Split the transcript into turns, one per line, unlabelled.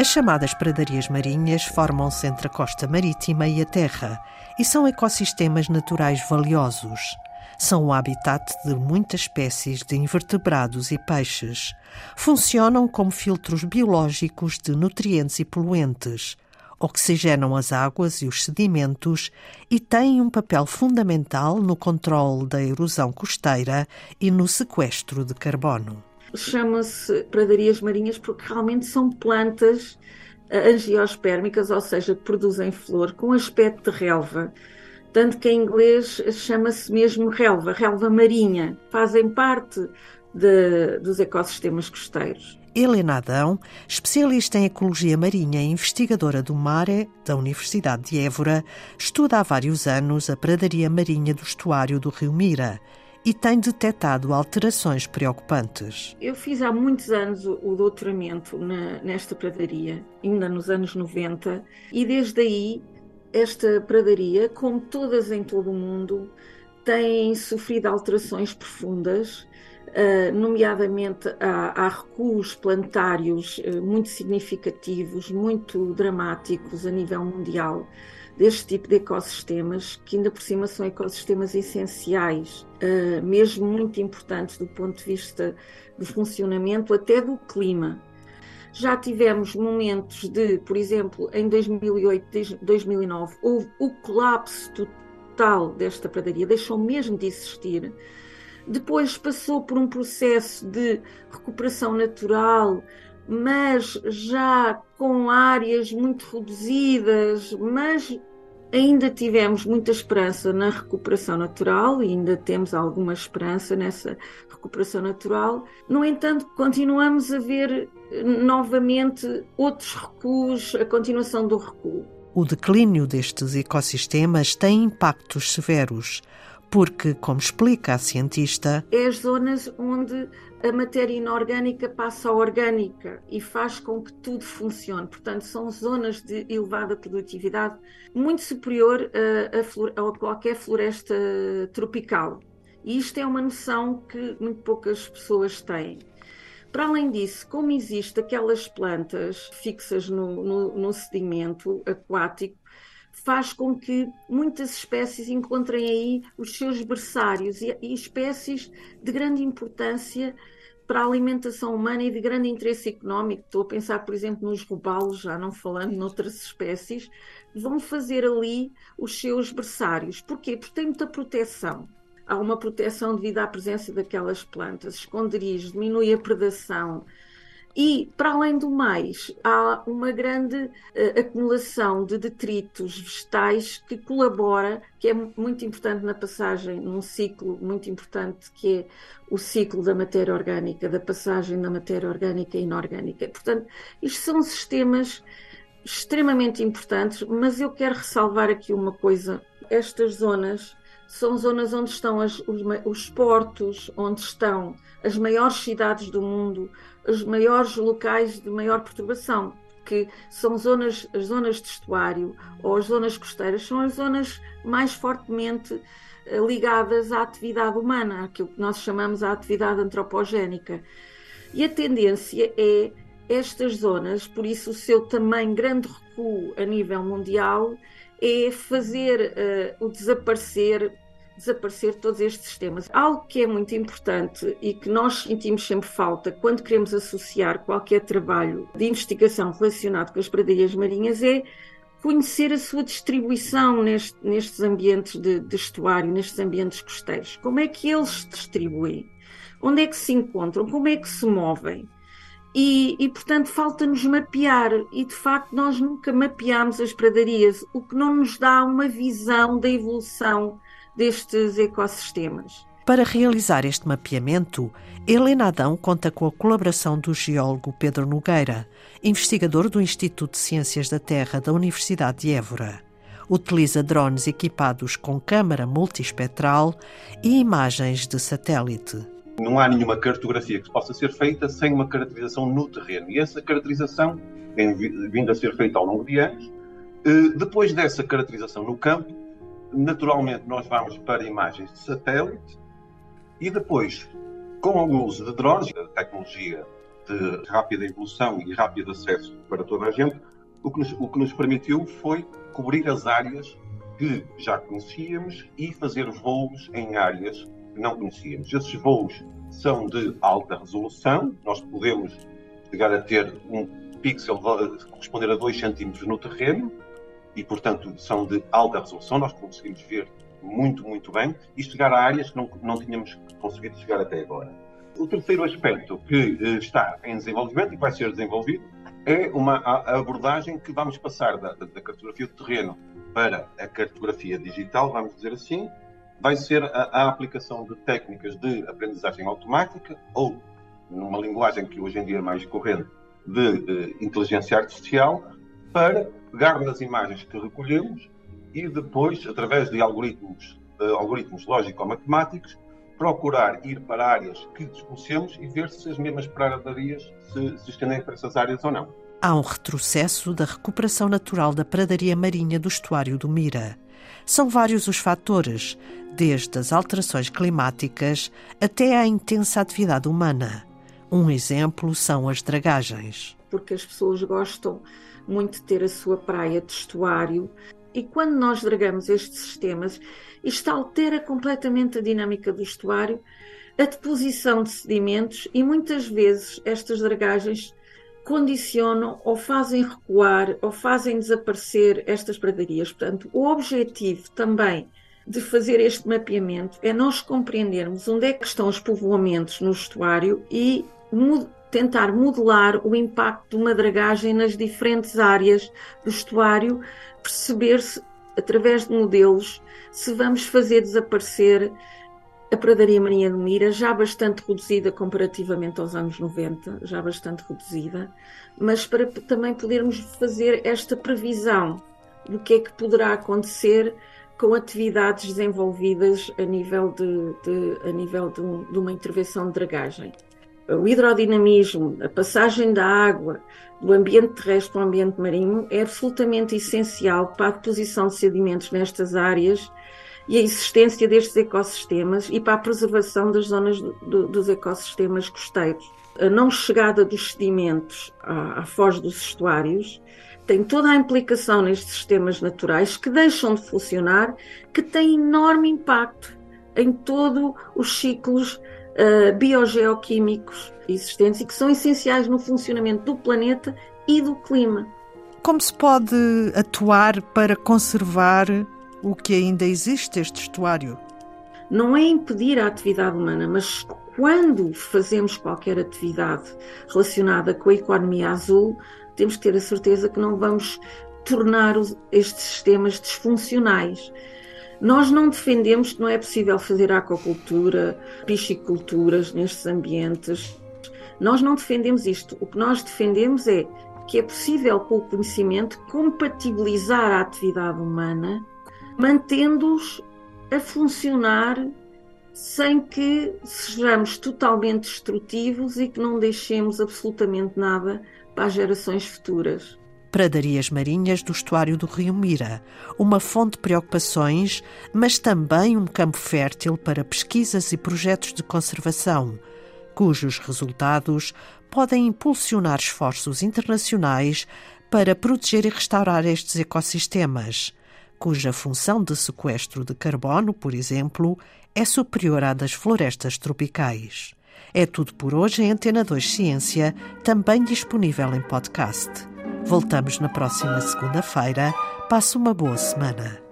As chamadas pradarias marinhas formam-se entre a costa marítima e a terra e são ecossistemas naturais valiosos. São o habitat de muitas espécies de invertebrados e peixes. Funcionam como filtros biológicos de nutrientes e poluentes, oxigenam as águas e os sedimentos e têm um papel fundamental no controle da erosão costeira e no sequestro de carbono.
Chama-se pradarias marinhas porque realmente são plantas eh, angiospermicas, ou seja, que produzem flor com aspecto de relva. Tanto que em inglês chama-se mesmo relva, relva marinha. Fazem parte de, dos ecossistemas costeiros.
Helena Adão, especialista em ecologia marinha e investigadora do MARE da Universidade de Évora, estuda há vários anos a pradaria marinha do estuário do Rio Mira e tem detectado alterações preocupantes.
Eu fiz há muitos anos o doutoramento na, nesta pradaria, ainda nos anos 90, e desde aí esta pradaria, como todas em todo o mundo, tem sofrido alterações profundas Uh, nomeadamente há, há, recuos planetários uh, muito significativos, muito dramáticos a nível mundial deste tipo de ecossistemas, que ainda por cima são ecossistemas essenciais, uh, mesmo muito importantes do ponto de vista do funcionamento, até do clima. Já tivemos momentos de, por exemplo, em 2008, 2009, houve o colapso total desta pradaria, deixou mesmo de existir depois passou por um processo de recuperação natural, mas já com áreas muito reduzidas, mas ainda tivemos muita esperança na recuperação natural e ainda temos alguma esperança nessa recuperação natural. No entanto, continuamos a ver novamente outros recuos, a continuação do recuo.
O declínio destes ecossistemas tem impactos severos porque, como explica a cientista,
é as zonas onde a matéria inorgânica passa à orgânica e faz com que tudo funcione. Portanto, são zonas de elevada produtividade, muito superior a, a, a qualquer floresta tropical. E isto é uma noção que muito poucas pessoas têm. Para além disso, como existem aquelas plantas fixas no, no, no sedimento aquático, faz com que muitas espécies encontrem aí os seus berçários e, e espécies de grande importância para a alimentação humana e de grande interesse económico. Estou a pensar, por exemplo, nos robalos, já não falando noutras espécies, vão fazer ali os seus berçários. Porquê? Porque tem muita proteção. Há uma proteção devido à presença daquelas plantas, esconderijos, diminui a predação, e, para além do mais, há uma grande uh, acumulação de detritos vegetais que colabora, que é muito importante na passagem, num ciclo muito importante que é o ciclo da matéria orgânica, da passagem da matéria orgânica e inorgânica. Portanto, isto são sistemas extremamente importantes, mas eu quero ressalvar aqui uma coisa. Estas zonas são zonas onde estão as, os, os portos, onde estão as maiores cidades do mundo, os maiores locais de maior perturbação, que são zonas, as zonas de estuário ou as zonas costeiras, são as zonas mais fortemente eh, ligadas à atividade humana, aquilo que nós chamamos a atividade antropogénica. E a tendência é estas zonas, por isso o seu também grande recuo a nível mundial, é fazer uh, o desaparecer desaparecer todos estes sistemas. Algo que é muito importante e que nós sentimos sempre falta quando queremos associar qualquer trabalho de investigação relacionado com as pradarias marinhas é conhecer a sua distribuição neste, nestes ambientes de, de estuário, nestes ambientes costeiros. Como é que eles se distribuem? Onde é que se encontram? Como é que se movem? E, e, portanto, falta-nos mapear. E, de facto, nós nunca mapeámos as pradarias, o que não nos dá uma visão da evolução destes ecossistemas.
Para realizar este mapeamento, Helena Adão conta com a colaboração do geólogo Pedro Nogueira, investigador do Instituto de Ciências da Terra da Universidade de Évora. Utiliza drones equipados com câmara multispectral e imagens de satélite.
Não há nenhuma cartografia que possa ser feita sem uma caracterização no terreno. E essa caracterização tem vindo a ser feita ao longo de anos. Eh, depois dessa caracterização no campo, naturalmente nós vamos para imagens de satélite e depois, com o uso de drones, a tecnologia de rápida evolução e rápido acesso para toda a gente, o que nos, o que nos permitiu foi cobrir as áreas que já conhecíamos e fazer voos em áreas que não conhecíamos. Esses voos são de alta resolução, nós podemos chegar a ter um pixel corresponder a 2 centímetros no terreno e, portanto, são de alta resolução, nós conseguimos ver muito, muito bem. E chegar a áreas que não, não tínhamos conseguido chegar até agora. O terceiro aspecto que eh, está em desenvolvimento e que vai ser desenvolvido é uma abordagem que vamos passar da, da cartografia do terreno para a cartografia digital, vamos dizer assim, vai ser a, a, aplicação de técnicas de aprendizagem automática ou, numa linguagem que hoje em dia é mais corrente, de, de inteligência artificial, para pegar nas imagens que recolhemos e depois, através de algoritmos, de algoritmos lógico-matemáticos, procurar ir para áreas que desconhecemos e ver se as mesmas pradarias se, se estendem para essas áreas ou não.
Há um retrocesso da recuperação natural da pradaria marinha do estuário do Mira. São vários os fatores, desde as alterações climáticas até à intensa atividade humana. Um exemplo são as dragagens.
Porque as pessoas gostam muito ter a sua praia de estuário e quando nós dragamos estes sistemas, isto altera completamente a dinâmica do estuário, a deposição de sedimentos e muitas vezes estas dragagens condicionam ou fazem recuar ou fazem desaparecer estas pradarias. Portanto, o objetivo também de fazer este mapeamento é nós compreendermos onde é que estão os povoamentos no estuário e tentar modelar o impacto de uma dragagem nas diferentes áreas do estuário, perceber-se, através de modelos, se vamos fazer desaparecer a pradaria marinha de Mira, já bastante reduzida comparativamente aos anos 90, já bastante reduzida, mas para também podermos fazer esta previsão do que é que poderá acontecer com atividades desenvolvidas a nível de, de a nível de, de uma intervenção de dragagem o hidrodinamismo, a passagem da água do ambiente terrestre para o ambiente marinho é absolutamente essencial para a deposição de sedimentos nestas áreas e a existência destes ecossistemas e para a preservação das zonas do, dos ecossistemas costeiros. A não chegada dos sedimentos à, à foz dos estuários tem toda a implicação nestes sistemas naturais que deixam de funcionar, que tem enorme impacto em todos os ciclos uh, biogeoquímicos existentes e que são essenciais no funcionamento do planeta e do clima.
Como se pode atuar para conservar o que ainda existe, este estuário?
Não é impedir a atividade humana, mas quando fazemos qualquer atividade relacionada com a economia azul, temos que ter a certeza que não vamos tornar estes sistemas disfuncionais. Nós não defendemos que não é possível fazer aquacultura, pisciculturas nestes ambientes. Nós não defendemos isto. O que nós defendemos é que é possível, com o conhecimento, compatibilizar a atividade humana, mantendo-os a funcionar sem que sejamos totalmente destrutivos e que não deixemos absolutamente nada para as gerações futuras
pradarias marinhas do estuário do rio Mira, uma fonte de preocupações, mas também um campo fértil para pesquisas e projetos de conservação, cujos resultados podem impulsionar esforços internacionais para proteger e restaurar estes ecossistemas, cuja função de sequestro de carbono, por exemplo, é superior à das florestas tropicais. É tudo por hoje em Antena 2 Ciência, também disponível em podcast. Voltamos na próxima segunda-feira. Passe uma boa semana.